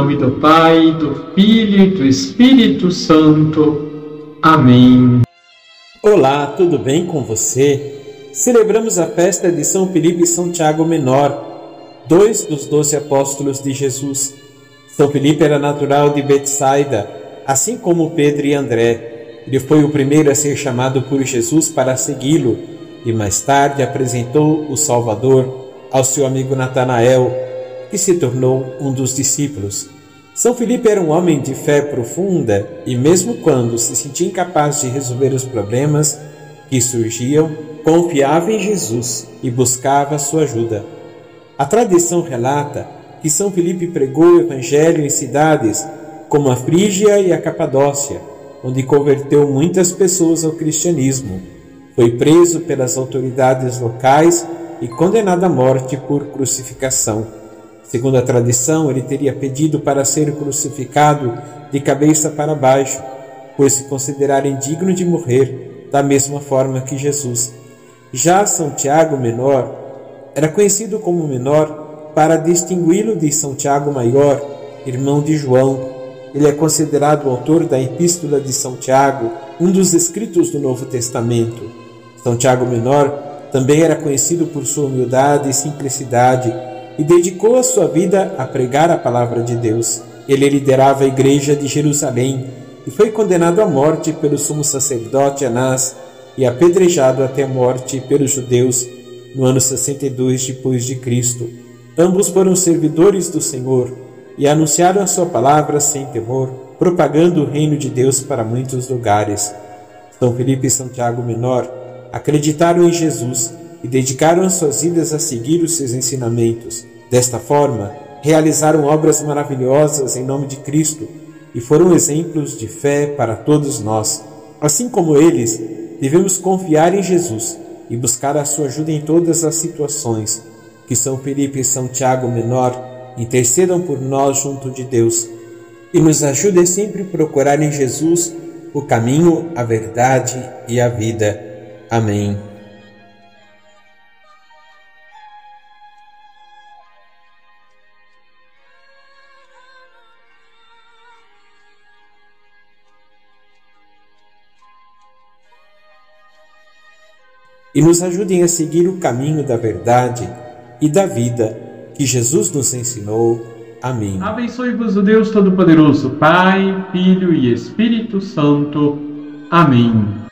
nome do Pai, do Filho e do Espírito Santo. Amém. Olá, tudo bem com você? Celebramos a festa de São Felipe e São Tiago Menor, dois dos doze apóstolos de Jesus. São Felipe era natural de Betsaida, assim como Pedro e André. Ele foi o primeiro a ser chamado por Jesus para segui-lo e mais tarde apresentou o Salvador ao seu amigo Natanael, que se tornou um dos discípulos. São Felipe era um homem de fé profunda e, mesmo quando se sentia incapaz de resolver os problemas que surgiam, confiava em Jesus e buscava sua ajuda. A tradição relata que São Filipe pregou o Evangelho em cidades como a Frígia e a Capadócia, onde converteu muitas pessoas ao cristianismo. Foi preso pelas autoridades locais e condenado à morte por crucificação. Segundo a tradição, ele teria pedido para ser crucificado de cabeça para baixo, por se considerar indigno de morrer da mesma forma que Jesus. Já São Tiago Menor era conhecido como Menor para distingui-lo de São Tiago Maior, irmão de João. Ele é considerado o autor da Epístola de São Tiago, um dos escritos do Novo Testamento. São Tiago Menor também era conhecido por sua humildade e simplicidade e dedicou a sua vida a pregar a palavra de Deus. Ele liderava a igreja de Jerusalém e foi condenado à morte pelo sumo sacerdote Anás e apedrejado até a morte pelos judeus no ano 62 depois de Cristo. Ambos foram servidores do Senhor e anunciaram a sua palavra sem temor, propagando o reino de Deus para muitos lugares. São Felipe e São Tiago Menor acreditaram em Jesus e dedicaram suas vidas a seguir os seus ensinamentos. Desta forma, realizaram obras maravilhosas em nome de Cristo e foram exemplos de fé para todos nós. Assim como eles, devemos confiar em Jesus e buscar a sua ajuda em todas as situações que São Felipe e São Tiago Menor intercedam por nós junto de Deus e nos ajudem sempre a procurar em Jesus o caminho, a verdade e a vida. Amém. E nos ajudem a seguir o caminho da verdade e da vida que Jesus nos ensinou. Amém. Abençoe-vos o Deus Todo-Poderoso, Pai, Filho e Espírito Santo. Amém.